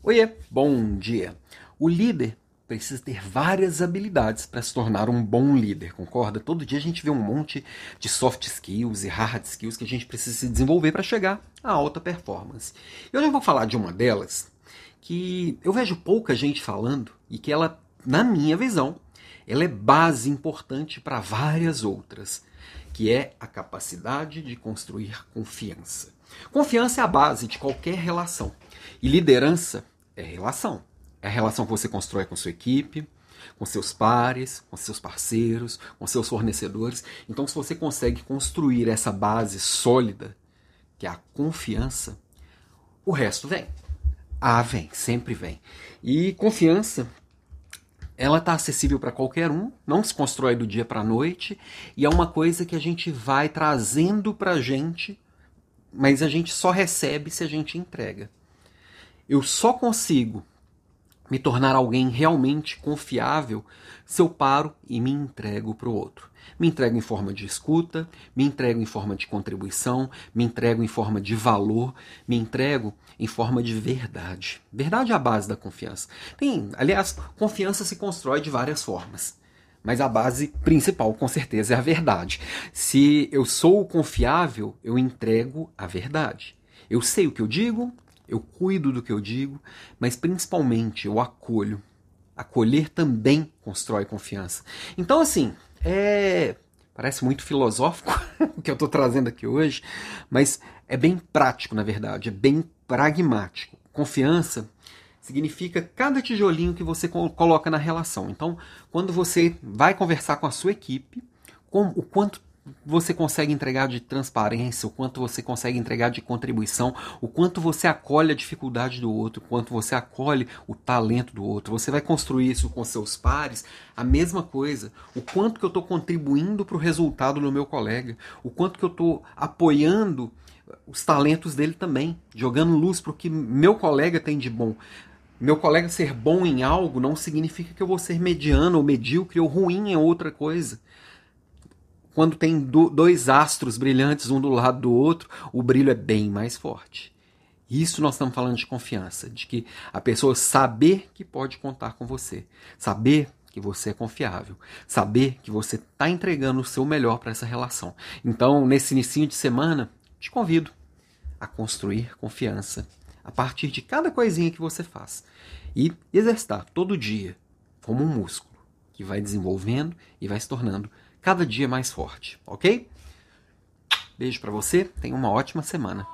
Oiê, bom dia. O líder precisa ter várias habilidades para se tornar um bom líder, concorda? Todo dia a gente vê um monte de soft skills e hard skills que a gente precisa se desenvolver para chegar à alta performance. Eu já vou falar de uma delas que eu vejo pouca gente falando e que ela, na minha visão, ela é base importante para várias outras, que é a capacidade de construir confiança. Confiança é a base de qualquer relação. E liderança é relação. É a relação que você constrói com sua equipe, com seus pares, com seus parceiros, com seus fornecedores. Então, se você consegue construir essa base sólida, que é a confiança, o resto vem. Ah, vem, sempre vem. E confiança, ela está acessível para qualquer um, não se constrói do dia para a noite, e é uma coisa que a gente vai trazendo para a gente, mas a gente só recebe se a gente entrega. Eu só consigo me tornar alguém realmente confiável se eu paro e me entrego para o outro. Me entrego em forma de escuta, me entrego em forma de contribuição, me entrego em forma de valor, me entrego em forma de verdade. Verdade é a base da confiança. Tem, aliás, confiança se constrói de várias formas. Mas a base principal, com certeza, é a verdade. Se eu sou confiável, eu entrego a verdade. Eu sei o que eu digo, eu cuido do que eu digo, mas principalmente eu acolho. Acolher também constrói confiança. Então, assim, é. Parece muito filosófico o que eu estou trazendo aqui hoje, mas é bem prático, na verdade, é bem pragmático. Confiança significa cada tijolinho que você coloca na relação. Então, quando você vai conversar com a sua equipe, com o quanto você consegue entregar de transparência, o quanto você consegue entregar de contribuição, o quanto você acolhe a dificuldade do outro, o quanto você acolhe o talento do outro. Você vai construir isso com seus pares, a mesma coisa. O quanto que eu estou contribuindo para o resultado do meu colega, o quanto que eu estou apoiando os talentos dele também, jogando luz para o que meu colega tem de bom. Meu colega ser bom em algo não significa que eu vou ser mediano ou medíocre ou ruim em outra coisa quando tem do, dois astros brilhantes um do lado do outro, o brilho é bem mais forte. Isso nós estamos falando de confiança, de que a pessoa saber que pode contar com você, saber que você é confiável, saber que você está entregando o seu melhor para essa relação. Então, nesse início de semana, te convido a construir confiança a partir de cada coisinha que você faz e exercitar todo dia como um músculo que vai desenvolvendo e vai se tornando cada dia mais forte, ok? Beijo para você, tenha uma ótima semana.